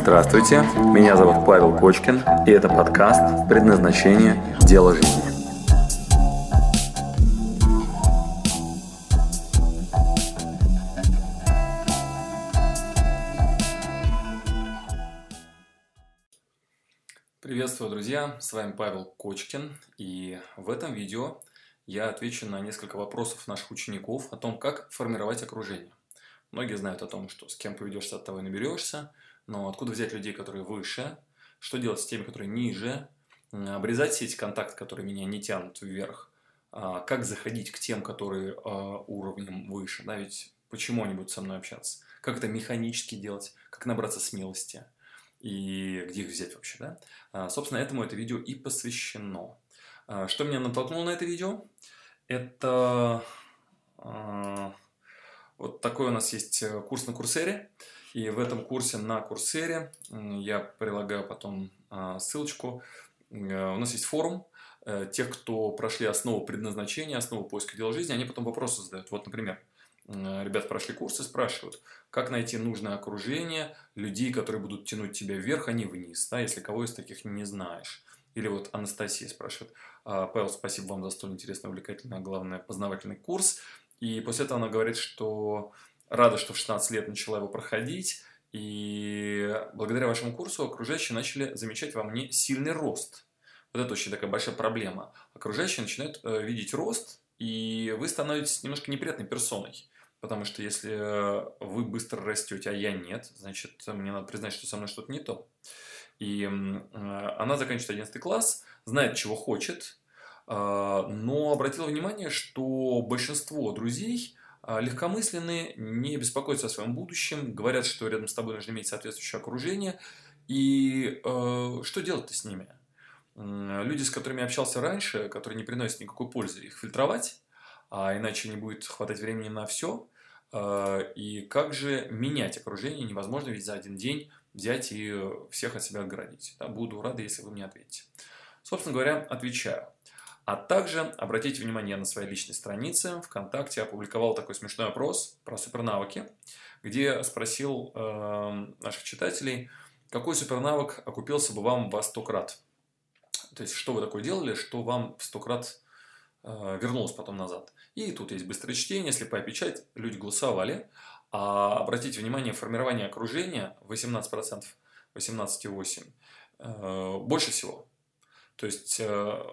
Здравствуйте, меня зовут Павел Кочкин, и это подкаст «Предназначение. Дело жизни». Приветствую, друзья! С вами Павел Кочкин, и в этом видео я отвечу на несколько вопросов наших учеников о том, как формировать окружение. Многие знают о том, что с кем поведешься, от того и наберешься, но откуда взять людей, которые выше, что делать с теми, которые ниже, обрезать все эти контакты, которые меня не тянут вверх, а, как заходить к тем, которые а, уровнем выше, да, ведь почему они будут со мной общаться, как это механически делать, как набраться смелости и где их взять вообще, да. А, собственно, этому это видео и посвящено. Что меня натолкнуло на это видео? Это вот такой у нас есть э, курс на Курсере. И в этом курсе на Курсере, я прилагаю потом а, ссылочку, э, у нас есть форум, э, тех, кто прошли основу предназначения, основу поиска дела жизни, они потом вопросы задают. Вот, например, ребята прошли курсы, спрашивают, как найти нужное окружение людей, которые будут тянуть тебя вверх, а не вниз, да, если кого из таких не знаешь. Или вот Анастасия спрашивает, «А, Павел, спасибо вам за столь интересный, увлекательный, а главное, познавательный курс. И после этого она говорит, что рада, что в 16 лет начала его проходить, и благодаря вашему курсу окружающие начали замечать во мне сильный рост. Вот это очень такая большая проблема. Окружающие начинают э, видеть рост, и вы становитесь немножко неприятной персоной. Потому что если вы быстро растете, а я нет, значит, мне надо признать, что со мной что-то не то. И э, она заканчивает 11 класс, знает, чего хочет, а, но обратила внимание, что большинство друзей легкомысленные, не беспокоятся о своем будущем, говорят, что рядом с тобой нужно иметь соответствующее окружение. И э, что делать-то с ними? Люди, с которыми я общался раньше, которые не приносят никакой пользы, их фильтровать, а иначе не будет хватать времени на все. И как же менять окружение невозможно ведь за один день взять и всех от себя оградить. Буду рада, если вы мне ответите. Собственно говоря, отвечаю. А также обратите внимание на своей личной странице. ВКонтакте опубликовал такой смешной опрос про супернавыки, где спросил э, наших читателей, какой супернавык окупился бы вам во 100 крат. То есть, что вы такое делали, что вам в 100 крат э, вернулось потом назад. И тут есть быстрое чтение, слепая печать, люди голосовали. А обратите внимание, формирование окружения 18%, 18,8% э, больше всего то есть, э,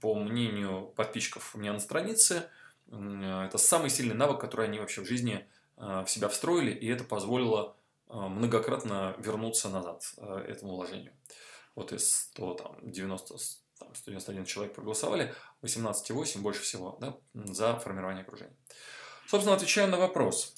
по мнению подписчиков у меня на странице, это самый сильный навык, который они вообще в жизни э, в себя встроили, и это позволило э, многократно вернуться назад этому вложению. Вот из 100, там, 90, там, 191 человек проголосовали, 18,8 больше всего да, за формирование окружения. Собственно, отвечаю на вопрос.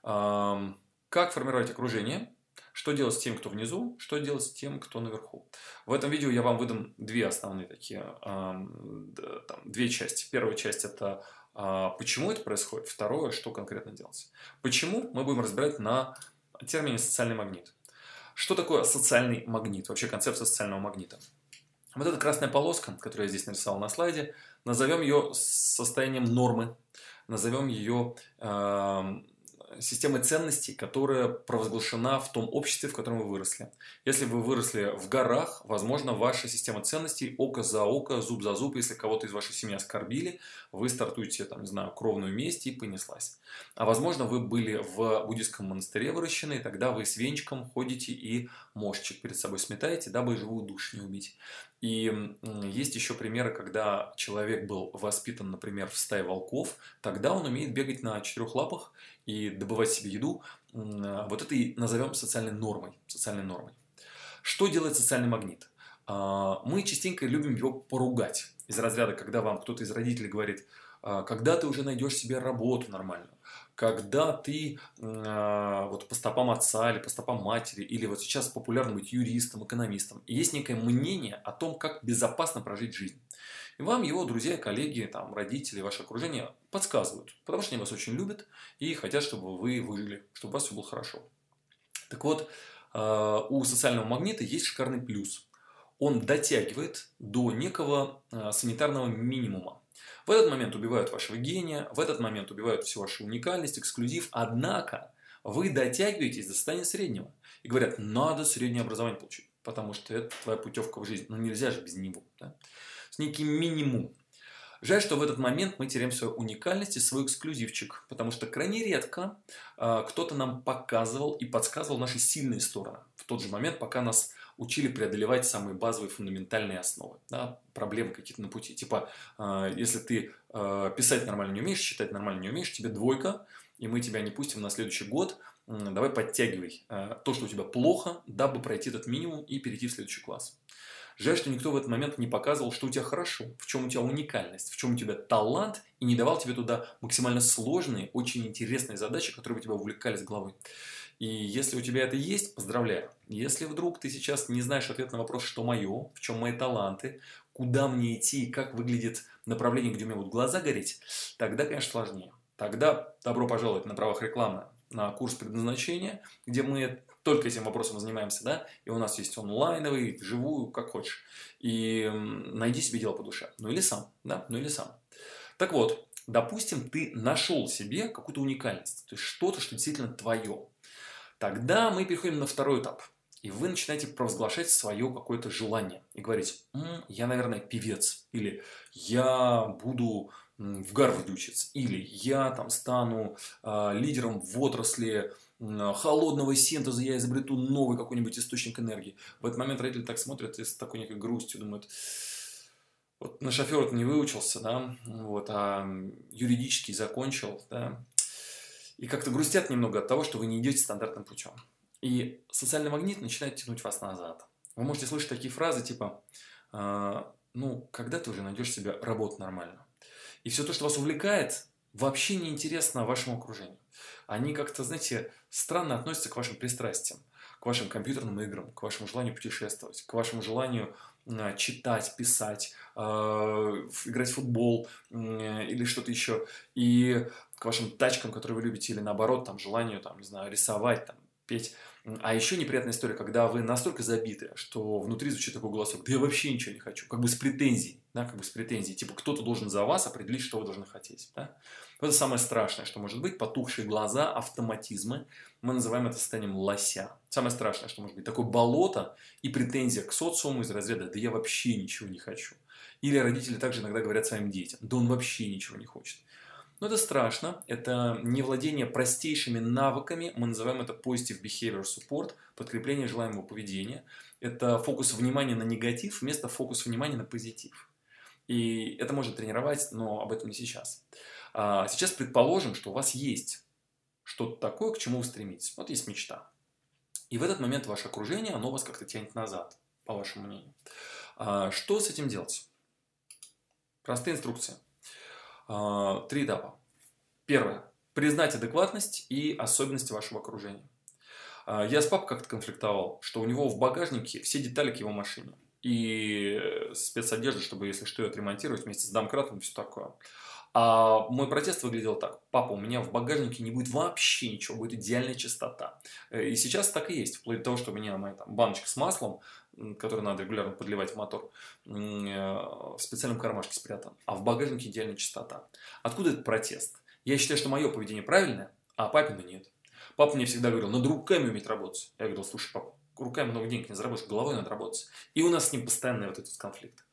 Как формировать окружение? Что делать с тем, кто внизу, что делать с тем, кто наверху. В этом видео я вам выдам две основные такие, там, две части. Первая часть это а, почему это происходит, второе, что конкретно делать. Почему мы будем разбирать на термине социальный магнит. Что такое социальный магнит, вообще концепция социального магнита? Вот эта красная полоска, которую я здесь нарисовал на слайде, назовем ее состоянием нормы, назовем ее системой ценностей, которая провозглашена в том обществе, в котором вы выросли. Если вы выросли в горах, возможно, ваша система ценностей око за око, зуб за зуб, если кого-то из вашей семьи оскорбили, вы стартуете, там, не знаю, кровную месть и понеслась. А возможно, вы были в буддийском монастыре выращены, и тогда вы с венчиком ходите и мошчик перед собой сметаете, дабы живую душ не убить. И есть еще примеры, когда человек был воспитан, например, в стае волков, тогда он умеет бегать на четырех лапах и добывать себе еду. Вот это и назовем социальной нормой. Социальной нормой. Что делает социальный магнит? А, мы частенько любим его поругать. Из разряда, когда вам кто-то из родителей говорит, «А, когда ты уже найдешь себе работу нормальную, когда ты э, вот по стопам отца или по стопам матери, или вот сейчас популярно быть юристом, экономистом, есть некое мнение о том, как безопасно прожить жизнь. И вам его друзья, коллеги, там, родители, ваше окружение подсказывают, потому что они вас очень любят и хотят, чтобы вы выжили, чтобы у вас все было хорошо. Так вот, э, у социального магнита есть шикарный плюс. Он дотягивает до некого э, санитарного минимума. В этот момент убивают вашего гения, в этот момент убивают всю вашу уникальность, эксклюзив. Однако вы дотягиваетесь до состояния среднего. И говорят, надо среднее образование получить, потому что это твоя путевка в жизнь. Но нельзя же без него. Да? С неким минимум. Жаль, что в этот момент мы теряем свою уникальность и свой эксклюзивчик, потому что крайне редко э, кто-то нам показывал и подсказывал наши сильные стороны в тот же момент, пока нас учили преодолевать самые базовые фундаментальные основы, да, проблемы какие-то на пути. Типа, э, если ты э, писать нормально не умеешь, читать нормально не умеешь, тебе двойка, и мы тебя не пустим на следующий год, давай подтягивай э, то, что у тебя плохо, дабы пройти этот минимум и перейти в следующий класс. Жаль, что никто в этот момент не показывал, что у тебя хорошо, в чем у тебя уникальность, в чем у тебя талант, и не давал тебе туда максимально сложные, очень интересные задачи, которые бы тебя увлекали с головы. И если у тебя это есть, поздравляю. Если вдруг ты сейчас не знаешь ответ на вопрос, что мое, в чем мои таланты, куда мне идти как выглядит направление, где у меня будут глаза гореть, тогда, конечно, сложнее. Тогда добро пожаловать на правах рекламы на курс предназначения, где мы только этим вопросом занимаемся, да, и у нас есть онлайновый, вживую, как хочешь. И найди себе дело по душе. Ну или сам, да, ну или сам. Так вот, допустим, ты нашел себе какую-то уникальность, то есть что-то, что действительно твое. Тогда мы переходим на второй этап. И вы начинаете провозглашать свое какое-то желание. И говорить, М, я, наверное, певец. Или я буду в Гарварде учиться. Или я там стану э, лидером в отрасли холодного синтеза, я изобрету новый какой-нибудь источник энергии. В этот момент родители так смотрят и с такой некой грустью думают, вот на шофера не выучился, да, вот, а юридический закончил, да, и как-то грустят немного от того, что вы не идете стандартным путем. И социальный магнит начинает тянуть вас назад. Вы можете слышать такие фразы типа, э, ну, когда ты уже найдешь себе работу нормально? И все то, что вас увлекает, вообще не интересно вашему окружению. Они как-то, знаете, странно относятся к вашим пристрастиям, к вашим компьютерным играм, к вашему желанию путешествовать, к вашему желанию э, читать, писать, э, играть в футбол или что-то еще. И к вашим тачкам, которые вы любите, или наоборот, там, желанию, там, не знаю, рисовать, там, петь. А еще неприятная история, когда вы настолько забиты, что внутри звучит такой голосок, да я вообще ничего не хочу, как бы с претензией, да, как бы с претензией, типа кто-то должен за вас определить, что вы должны хотеть, да. Это самое страшное, что может быть, потухшие глаза, автоматизмы, мы называем это состоянием лося. Самое страшное, что может быть, такое болото и претензия к социуму из разряда, да я вообще ничего не хочу. Или родители также иногда говорят своим детям, да он вообще ничего не хочет. Но это страшно, это не владение простейшими навыками, мы называем это Positive Behavior Support, подкрепление желаемого поведения. Это фокус внимания на негатив вместо фокуса внимания на позитив. И это можно тренировать, но об этом не сейчас. А сейчас предположим, что у вас есть что-то такое, к чему вы стремитесь. Вот есть мечта. И в этот момент ваше окружение, оно вас как-то тянет назад, по вашему мнению. А что с этим делать? Простые инструкции. А, три этапа. Первое. Признать адекватность и особенности вашего окружения. А, я с папой как-то конфликтовал, что у него в багажнике все детали к его машине. И спецодежда, чтобы, если что, ее отремонтировать вместе с домкратом и все такое. А мой протест выглядел так. Папа, у меня в багажнике не будет вообще ничего, будет идеальная чистота. И сейчас так и есть. Вплоть до того, что у меня моя там, баночка с маслом, который надо регулярно подливать в мотор, э, в специальном кармашке спрятан. А в багажнике идеальная чистота. Откуда этот протест? Я считаю, что мое поведение правильное, а папина нет. Папа мне всегда говорил, надо руками уметь работать. Я говорил, слушай, папа, руками много денег не заработаешь, головой надо работать. И у нас с ним постоянный вот этот конфликт.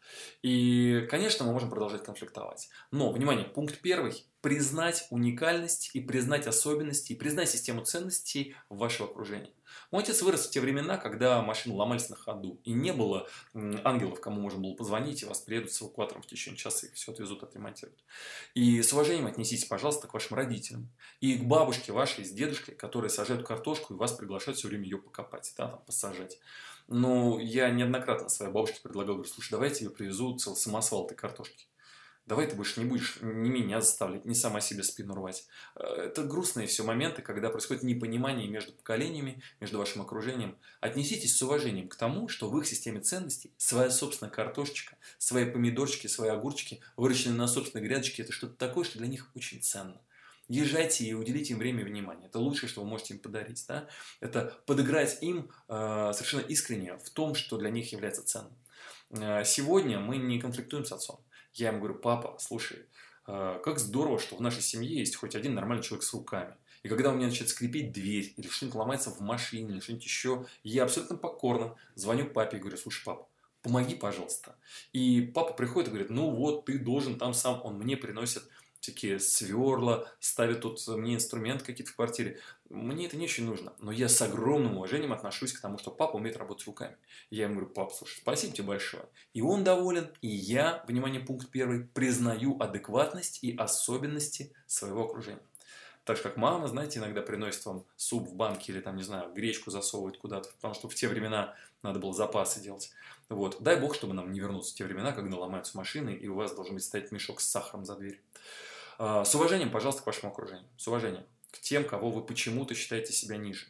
И, конечно, мы можем продолжать конфликтовать. Но, внимание, пункт первый. Признать уникальность и признать особенности, и признать систему ценностей вашего окружения. Мой отец вырос в те времена, когда машины ломались на ходу, и не было ангелов, кому можно было позвонить, и вас приедут с эвакуатором в течение часа, и все отвезут, отремонтируют. И с уважением отнеситесь, пожалуйста, к вашим родителям, и к бабушке вашей с дедушкой, которые сажают картошку, и вас приглашают все время ее покопать, да, там, посажать. Но я неоднократно своей бабушке предлагал, говорю, слушай, давай я тебе привезу целый самосвал этой картошки. Давай ты больше не будешь ни меня заставлять, ни сама себе спину рвать. Э, это грустные все моменты, когда происходит непонимание между поколениями, между вашим окружением. Отнеситесь с уважением к тому, что в их системе ценностей своя собственная картошечка, свои помидорчики, свои огурчики, выращенные на собственной грядочке, это что-то такое, что для них очень ценно. Езжайте и уделите им время и внимание. Это лучшее, что вы можете им подарить. Да? Это подыграть им э, совершенно искренне в том, что для них является ценным. Э, сегодня мы не конфликтуем с отцом. Я ему говорю, папа, слушай, э, как здорово, что в нашей семье есть хоть один нормальный человек с руками. И когда у меня начинает скрипеть дверь, или что-нибудь ломается в машине, или что-нибудь еще, я абсолютно покорно звоню папе и говорю, слушай, папа, помоги, пожалуйста. И папа приходит и говорит, ну вот, ты должен там сам, он мне приносит всякие сверла, ставит тут мне инструмент какие-то в квартире. Мне это не очень нужно, но я с огромным уважением отношусь к тому, что папа умеет работать руками. Я ему говорю, пап, слушай, спасибо тебе большое. И он доволен, и я, внимание, пункт первый, признаю адекватность и особенности своего окружения. Так же, как мама, знаете, иногда приносит вам суп в банке или там, не знаю, гречку засовывает куда-то, потому что в те времена надо было запасы делать. Вот. Дай бог, чтобы нам не вернуться в те времена, когда ломаются машины, и у вас должен быть стоять мешок с сахаром за дверь. А, с уважением, пожалуйста, к вашему окружению. С уважением к тем, кого вы почему-то считаете себя ниже.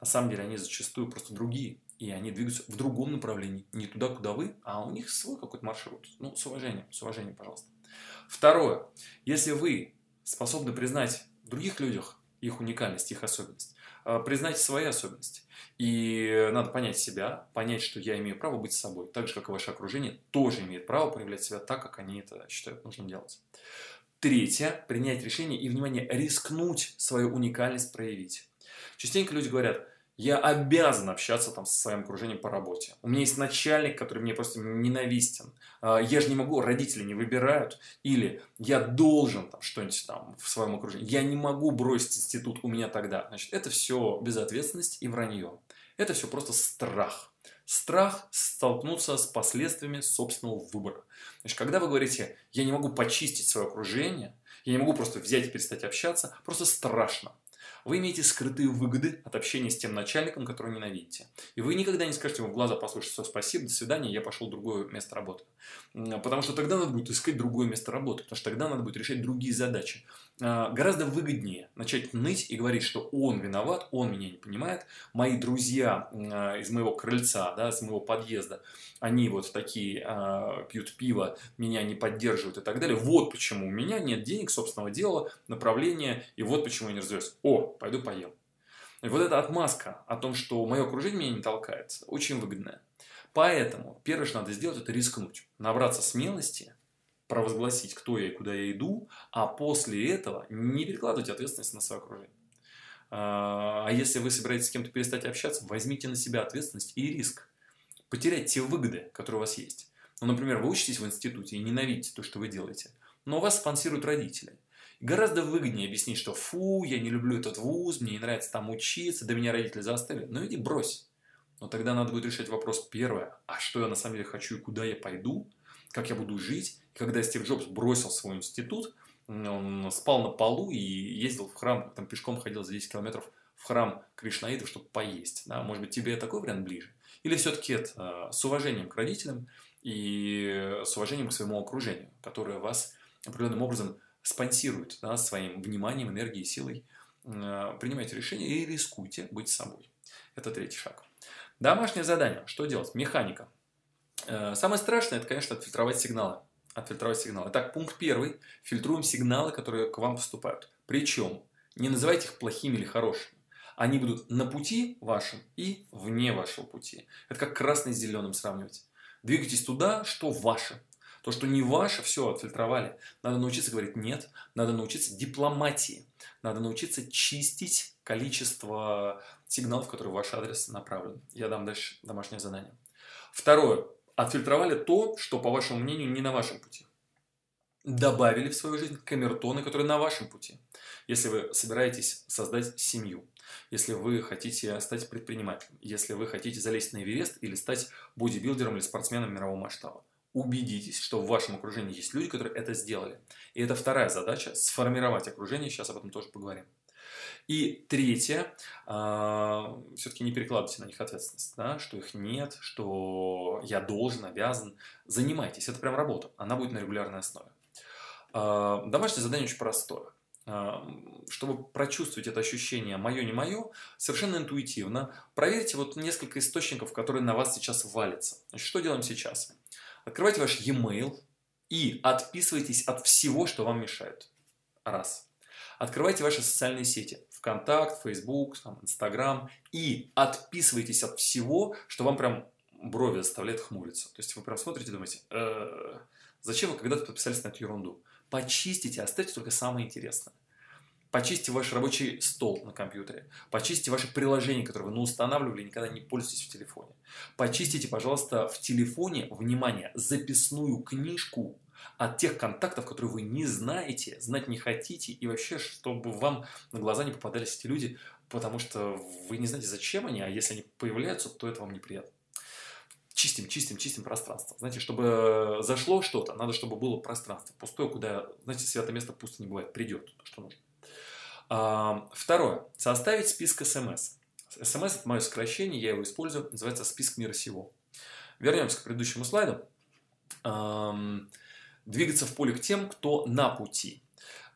На самом деле они зачастую просто другие, и они двигаются в другом направлении, не туда, куда вы, а у них свой какой-то маршрут. Ну, с уважением, с уважением, пожалуйста. Второе. Если вы способны признать в других людях их уникальность, их особенность, а, признайте свои особенности. И надо понять себя, понять, что я имею право быть собой, так же, как и ваше окружение тоже имеет право проявлять себя так, как они это считают нужным делать. Третье. Принять решение и, внимание, рискнуть свою уникальность проявить. Частенько люди говорят, я обязан общаться там со своим окружением по работе. У меня есть начальник, который мне просто ненавистен. А, я же не могу, родители не выбирают. Или я должен там что-нибудь там в своем окружении. Я не могу бросить институт у меня тогда. Значит, это все безответственность и вранье. Это все просто страх. Страх столкнуться с последствиями собственного выбора. Значит, когда вы говорите, я не могу почистить свое окружение, я не могу просто взять и перестать общаться, просто страшно. Вы имеете скрытые выгоды от общения с тем начальником, которого ненавидите. И вы никогда не скажете ему в глаза, послушайте, все, спасибо, до свидания, я пошел в другое место работы. Потому что тогда надо будет искать другое место работы, потому что тогда надо будет решать другие задачи. А, гораздо выгоднее начать ныть и говорить, что он виноват, он меня не понимает, мои друзья а, из моего крыльца, да, из моего подъезда, они вот такие а, пьют пиво, меня не поддерживают и так далее. Вот почему у меня нет денег, собственного дела, направления, и вот почему я не развиваюсь. О, пойду поем. И вот эта отмазка о том, что мое окружение меня не толкает, очень выгодная. Поэтому первое, что надо сделать, это рискнуть, набраться смелости провозгласить, кто я и куда я иду, а после этого не перекладывать ответственность на свое окружение. А, а если вы собираетесь с кем-то перестать общаться, возьмите на себя ответственность и риск. Потерять те выгоды, которые у вас есть. Ну, например, вы учитесь в институте и ненавидите то, что вы делаете, но вас спонсируют родители. Гораздо выгоднее объяснить, что фу, я не люблю этот вуз, мне не нравится там учиться, да меня родители заставили. Ну иди брось. Но тогда надо будет решать вопрос первое, а что я на самом деле хочу и куда я пойду, как я буду жить, когда Стив Джобс бросил свой институт, он спал на полу и ездил в храм, там пешком ходил за 10 километров в храм Кришнаитов, чтобы поесть. Да? Может быть, тебе такой вариант ближе? Или все-таки это с уважением к родителям и с уважением к своему окружению, которое вас определенным образом спонсирует да, своим вниманием, энергией, силой. Принимайте решение и рискуйте быть собой. Это третий шаг. Домашнее задание. Что делать? Механика. Э, самое страшное, это, конечно, отфильтровать сигналы отфильтровать сигналы. Итак, пункт первый. Фильтруем сигналы, которые к вам поступают. Причем не называйте их плохими или хорошими. Они будут на пути вашем и вне вашего пути. Это как красный с зеленым сравнивать. Двигайтесь туда, что ваше. То, что не ваше, все, отфильтровали. Надо научиться говорить «нет», надо научиться дипломатии, надо научиться чистить количество сигналов, которые в ваш адрес направлены. Я дам дальше домашнее задание. Второе отфильтровали то, что, по вашему мнению, не на вашем пути. Добавили в свою жизнь камертоны, которые на вашем пути. Если вы собираетесь создать семью, если вы хотите стать предпринимателем, если вы хотите залезть на Эверест или стать бодибилдером или спортсменом мирового масштаба. Убедитесь, что в вашем окружении есть люди, которые это сделали. И это вторая задача – сформировать окружение. Сейчас об этом тоже поговорим. И третье, а, все-таки не перекладывайте на них ответственность, да, что их нет, что я должен, обязан. Занимайтесь, это прям работа, она будет на регулярной основе. А, домашнее задание очень простое. А, чтобы прочувствовать это ощущение «моё, не мое», совершенно интуитивно проверьте вот несколько источников, которые на вас сейчас валятся. Значит, что делаем сейчас? Открывайте ваш e-mail и отписывайтесь от всего, что вам мешает. Раз. Открывайте ваши социальные сети. ВКонтакт, Фейсбук, Инстаграм. И отписывайтесь от всего, что вам прям брови заставляет хмуриться. То есть вы прям смотрите и думаете, э, зачем вы когда-то подписались на эту ерунду? Почистите, оставьте только самое интересное. Почистите ваш рабочий стол на компьютере. Почистите ваши приложения, которые вы устанавливали и никогда не пользуетесь в телефоне. Почистите, пожалуйста, в телефоне, внимание, записную книжку от тех контактов, которые вы не знаете, знать не хотите, и вообще, чтобы вам на глаза не попадались эти люди, потому что вы не знаете, зачем они, а если они появляются, то это вам неприятно. Чистим, чистим, чистим пространство. Знаете, чтобы зашло что-то, надо, чтобы было пространство пустое, куда, знаете, святое место пусто не бывает, придет то, что нужно. А, второе. Составить список СМС. СМС – это мое сокращение, я его использую, называется список мира сего. Вернемся к предыдущему слайду. Двигаться в поле к тем, кто на пути.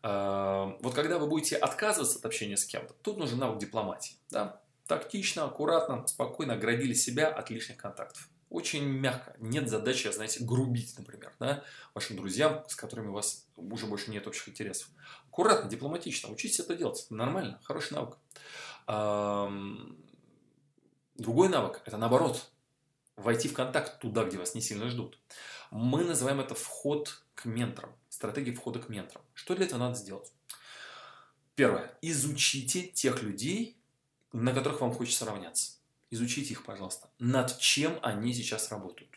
Вот когда вы будете отказываться от общения с кем-то, тут нужен навык дипломатии. Да? Тактично, аккуратно, спокойно оградили себя от лишних контактов. Очень мягко. Нет задачи, знаете, грубить, например, да, вашим друзьям, с которыми у вас уже больше нет общих интересов. Аккуратно, дипломатично. Учитесь это делать. Это нормально, хороший навык. Другой навык – это наоборот. Войти в контакт туда, где вас не сильно ждут. Мы называем это вход к менторам. Стратегия входа к менторам. Что для этого надо сделать? Первое. Изучите тех людей, на которых вам хочется равняться. Изучите их, пожалуйста. Над чем они сейчас работают.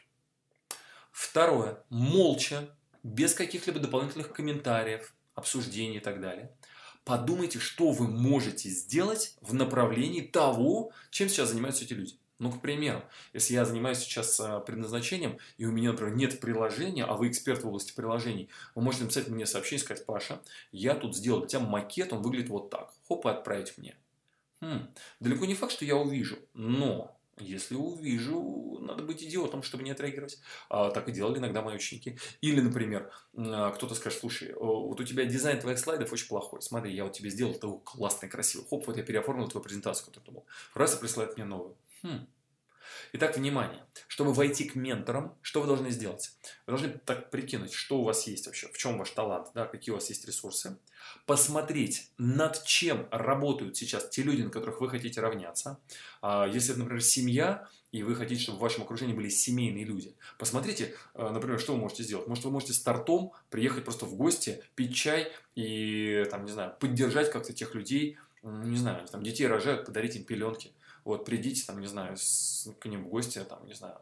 Второе. Молча, без каких-либо дополнительных комментариев, обсуждений и так далее. Подумайте, что вы можете сделать в направлении того, чем сейчас занимаются эти люди. Ну, к примеру, если я занимаюсь сейчас а, предназначением, и у меня, например, нет приложения, а вы эксперт в области приложений, вы можете написать мне сообщение и сказать, Паша, я тут сделал для тебя макет, он выглядит вот так. Хоп, и отправить мне. Хм, далеко не факт, что я увижу, но если увижу, надо быть идиотом, чтобы не отреагировать. А, так и делали иногда мои ученики. Или, например, а, кто-то скажет, слушай, вот у тебя дизайн твоих слайдов очень плохой. Смотри, я вот тебе сделал это классный, красивый. Хоп, вот я переоформил твою презентацию, которую ты был. Раз и присылает мне новую. Хм. Итак, внимание. Чтобы войти к менторам, что вы должны сделать? Вы должны так прикинуть, что у вас есть вообще, в чем ваш талант, да, какие у вас есть ресурсы посмотреть, над чем работают сейчас те люди, на которых вы хотите равняться. А, если это, например, семья, и вы хотите, чтобы в вашем окружении были семейные люди, посмотрите, а, например, что вы можете сделать. Может, вы можете стартом приехать просто в гости, пить чай и, там, не знаю, поддержать как-то тех людей, не знаю, там детей рожают, подарить им пеленки. Вот, придите, там, не знаю, с, к ним в гости, там, не знаю,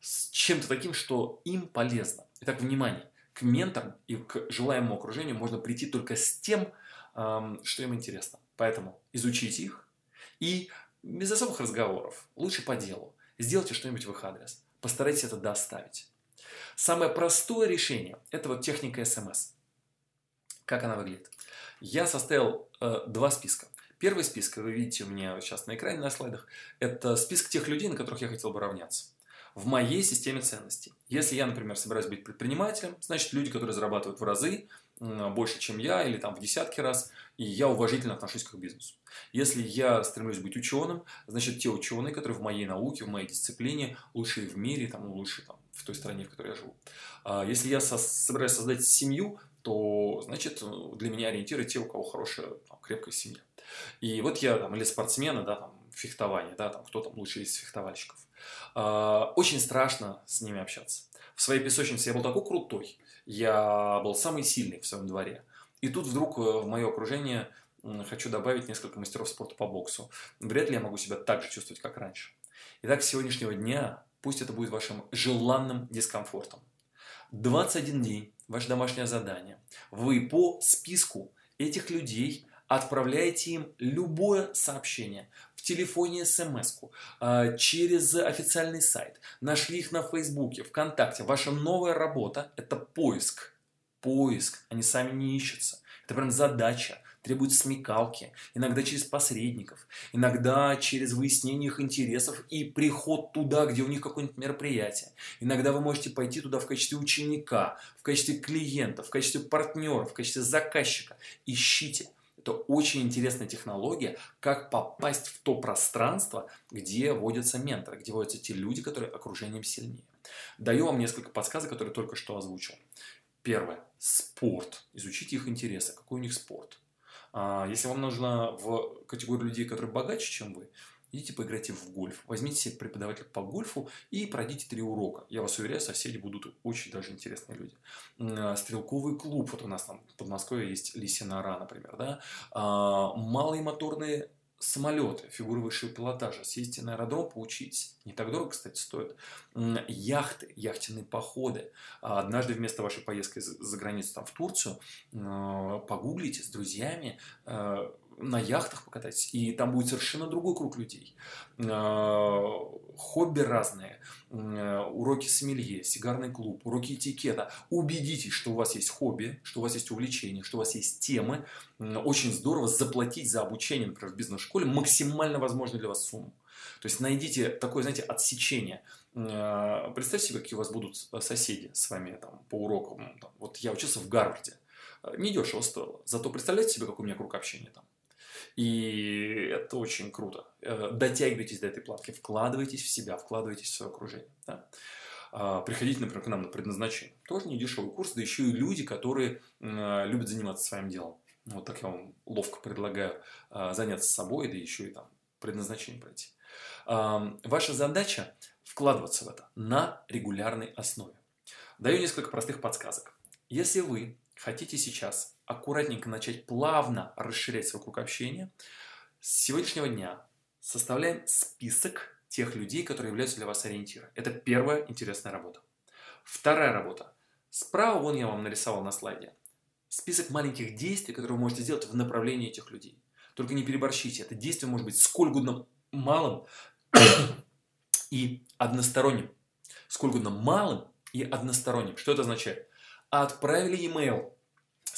с чем-то таким, что им полезно. Итак, внимание к менторам и к желаемому окружению можно прийти только с тем, что им интересно. Поэтому изучите их и без особых разговоров, лучше по делу, сделайте что-нибудь в их адрес. Постарайтесь это доставить. Самое простое решение – это вот техника СМС. Как она выглядит? Я составил э, два списка. Первый список, вы видите у меня сейчас на экране на слайдах, это список тех людей, на которых я хотел бы равняться в моей системе ценностей. Если я, например, собираюсь быть предпринимателем, значит, люди, которые зарабатывают в разы больше, чем я, или там в десятки раз, и я уважительно отношусь к их бизнесу. Если я стремлюсь быть ученым, значит, те ученые, которые в моей науке, в моей дисциплине, лучшие в мире, там, лучшие там, в той стране, в которой я живу. А если я со собираюсь создать семью, то, значит, для меня ориентиры те, у кого хорошая, там, крепкая семья. И вот я, там, или спортсмены, да, там, фехтование, да, там, кто там лучший из фехтовальщиков. А, очень страшно с ними общаться. В своей песочнице я был такой крутой, я был самый сильный в своем дворе. И тут вдруг э, в мое окружение хочу добавить несколько мастеров спорта по боксу. Вряд ли я могу себя так же чувствовать, как раньше. Итак, с сегодняшнего дня пусть это будет вашим желанным дискомфортом. 21 день, ваше домашнее задание. Вы по списку этих людей отправляете им любое сообщение в телефоне смс а, через официальный сайт, нашли их на Фейсбуке, ВКонтакте. Ваша новая работа – это поиск. Поиск. Они сами не ищутся. Это прям задача. Требует смекалки. Иногда через посредников. Иногда через выяснение их интересов и приход туда, где у них какое-нибудь мероприятие. Иногда вы можете пойти туда в качестве ученика, в качестве клиента, в качестве партнера, в качестве заказчика. Ищите. Это очень интересная технология, как попасть в то пространство, где водятся менторы, где водятся те люди, которые окружением сильнее. Даю вам несколько подсказок, которые только что озвучил. Первое. Спорт. Изучите их интересы. Какой у них спорт? А, если вам нужно в категорию людей, которые богаче, чем вы, идите поиграйте в гольф. Возьмите себе преподавателя по гольфу и пройдите три урока. Я вас уверяю, соседи будут очень даже интересные люди. А, стрелковый клуб, вот у нас там в Подмосковье есть Лисия нора, например, да. А, малые моторные самолеты, фигуры высшего пилотажа, съездите на аэродром, поучитесь. Не так дорого, кстати, стоит. Яхты, яхтенные походы. А, однажды вместо вашей поездки за границу там, в Турцию погуглите с друзьями на яхтах покатайтесь, и там будет совершенно другой круг людей. А, хобби разные, а, уроки сомелье, сигарный клуб, уроки этикета. Убедитесь, что у вас есть хобби, что у вас есть увлечения, что у вас есть темы. Очень здорово заплатить за обучение, например, в бизнес-школе максимально возможную для вас сумму. То есть найдите такое, знаете, отсечение. А, представьте себе, какие у вас будут соседи с вами там, по урокам. Вот я учился в Гарварде. Недешево стоило. Зато представляете себе, какой у меня круг общения там. И это очень круто. Э, дотягивайтесь до этой платки, вкладывайтесь в себя, вкладывайтесь в свое окружение. Да? А, приходите, например, к нам на предназначение. Тоже не дешевый курс, да еще и люди, которые любят заниматься своим делом. Вот так я вам ловко предлагаю а, заняться собой, да еще и там предназначение пройти. Ваша задача вкладываться в это на регулярной основе. Даю несколько простых подсказок. Если вы хотите сейчас аккуратненько начать плавно расширять свой круг общения, с сегодняшнего дня составляем список тех людей, которые являются для вас ориентиром. Это первая интересная работа. Вторая работа. Справа вон я вам нарисовал на слайде. Список маленьких действий, которые вы можете сделать в направлении этих людей. Только не переборщите. Это действие может быть сколь угодно малым и односторонним. Сколь угодно малым и односторонним. Что это означает? Отправили email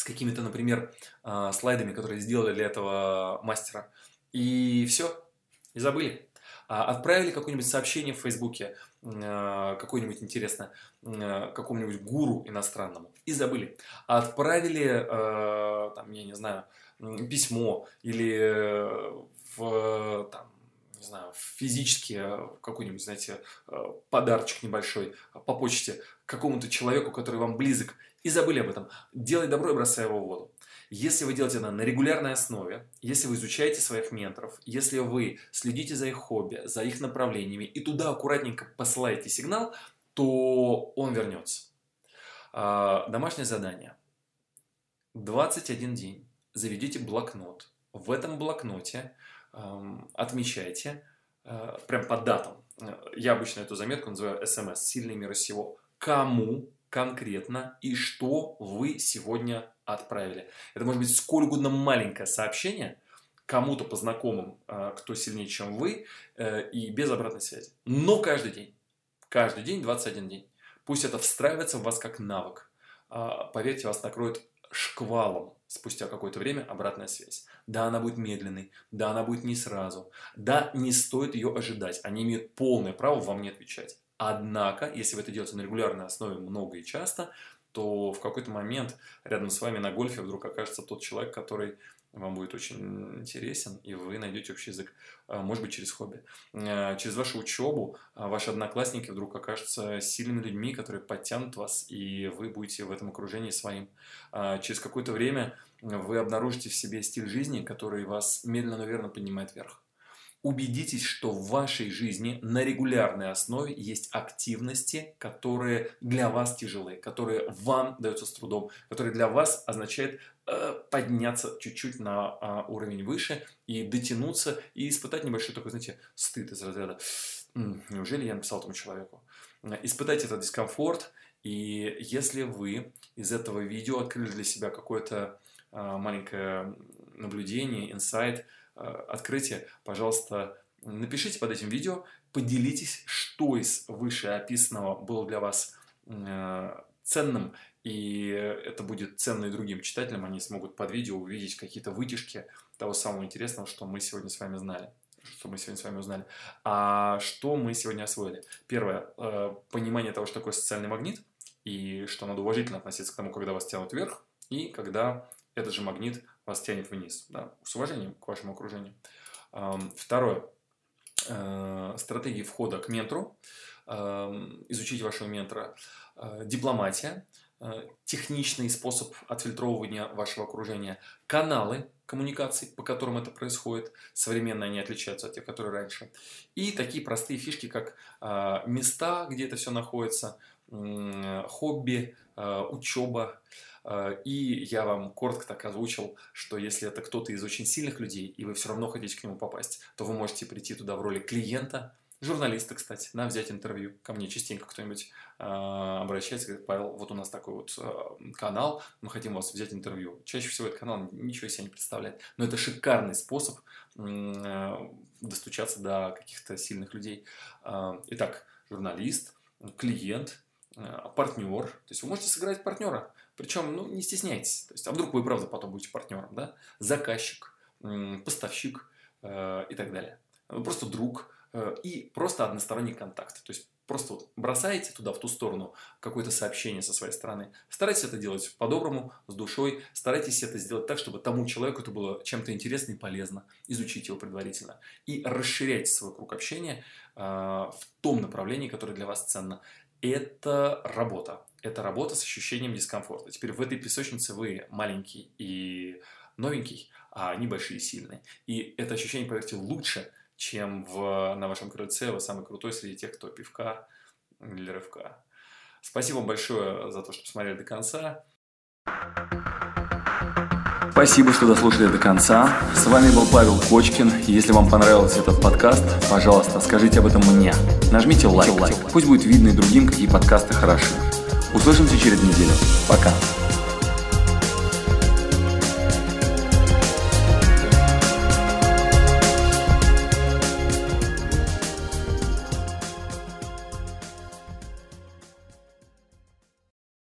с какими-то, например, а, слайдами, которые сделали для этого мастера. И все, и забыли. А, отправили какое-нибудь сообщение в Фейсбуке, а, какое-нибудь интересное, какому-нибудь гуру иностранному, и забыли. Отправили, там, я не знаю, письмо или в, там, не знаю, физически какой-нибудь, знаете, подарочек небольшой по почте какому-то человеку, который вам близок, и забыли об этом. Делай добро и бросай его в воду. Если вы делаете это на регулярной основе, если вы изучаете своих менторов, если вы следите за их хобби, за их направлениями и туда аккуратненько посылаете сигнал, то он вернется. А, домашнее задание. 21 день. Заведите блокнот. В этом блокноте отмечайте э, прям по датам. Я обычно эту заметку называю СМС, сильный мир сего. Кому конкретно и что вы сегодня отправили. Это может быть сколь угодно маленькое сообщение кому-то по знакомым, а, кто сильнее, чем вы, э, и без обратной связи. Но каждый день. Каждый день, 21 день. Пусть это встраивается в вас как навык. А, поверьте, вас накроет шквалом спустя какое-то время обратная связь. Да, она будет медленной, да, она будет не сразу, да, не стоит ее ожидать. Они имеют полное право вам не отвечать. Однако, если вы это делаете на регулярной основе много и часто, то в какой-то момент рядом с вами на гольфе вдруг окажется тот человек, который вам будет очень интересен, и вы найдете общий язык, а, может быть, через хобби. А, через вашу учебу а, ваши одноклассники вдруг окажутся сильными людьми, которые подтянут вас, и вы будете в этом окружении своим. Через какое-то время вы обнаружите в себе стиль жизни, который вас медленно, но верно поднимает вверх убедитесь, что в вашей жизни на регулярной основе есть активности, которые для вас тяжелые, которые вам даются с трудом, которые для вас означает э, подняться чуть-чуть на э, уровень выше и дотянуться и испытать небольшой такой, знаете, стыд из разряда «Неужели я написал этому человеку?» Испытать этот дискомфорт, и если вы из этого видео открыли для себя какое-то э, маленькое наблюдение, инсайт, открытие, пожалуйста, напишите под этим видео, поделитесь, что из вышеописанного было для вас э, ценным, и это будет ценно и другим читателям, они смогут под видео увидеть какие-то вытяжки того самого интересного, что мы сегодня с вами знали что мы сегодня с вами узнали. А что мы сегодня освоили? Первое, э, понимание того, что такое социальный магнит, и что надо уважительно относиться к тому, когда вас тянут вверх, и когда этот же магнит вас тянет вниз, да, с уважением к вашему окружению. Второе. Э, стратегии входа к ментору. Изучить вашего ментора. Э, дипломатия. э, техничный способ отфильтровывания вашего окружения, каналы коммуникаций, по которым это происходит, современные они отличаются от тех, которые раньше, и такие простые фишки, как места, где это все находится, хобби, учеба, и я вам коротко так озвучил, что если это кто-то из очень сильных людей, и вы все равно хотите к нему попасть, то вы можете прийти туда в роли клиента, журналиста, кстати, на взять интервью. Ко мне частенько кто-нибудь э, обращается, говорит, Павел, вот у нас такой вот э, канал, мы хотим вас взять интервью. Чаще всего этот канал ничего из себя не представляет, но это шикарный способ э, достучаться до каких-то сильных людей. Э, итак, журналист, клиент, э, партнер, то есть вы можете сыграть партнера. Причем, ну, не стесняйтесь. То есть, а вдруг вы, правда, потом будете партнером, да? Заказчик, поставщик э, и так далее. Просто друг э, и просто односторонний контакт. То есть, просто вот бросаете туда, в ту сторону, какое-то сообщение со своей стороны. Старайтесь это делать по-доброму, с душой. Старайтесь это сделать так, чтобы тому человеку это было чем-то интересно и полезно. Изучите его предварительно. И расширяйте свой круг общения э, в том направлении, которое для вас ценно. Это работа это работа с ощущением дискомфорта. Теперь в этой песочнице вы маленький и новенький, а они большие и сильные. И это ощущение, поверьте, лучше, чем в, на вашем крыльце вы самый крутой среди тех, кто пивка или рывка. Спасибо вам большое за то, что посмотрели до конца. Спасибо, что дослушали до конца. С вами был Павел Кочкин. Если вам понравился этот подкаст, пожалуйста, скажите об этом мне. Нажмите лайк. Пусть будет видно и другим, какие подкасты хороши. Услышимся через неделю. Пока.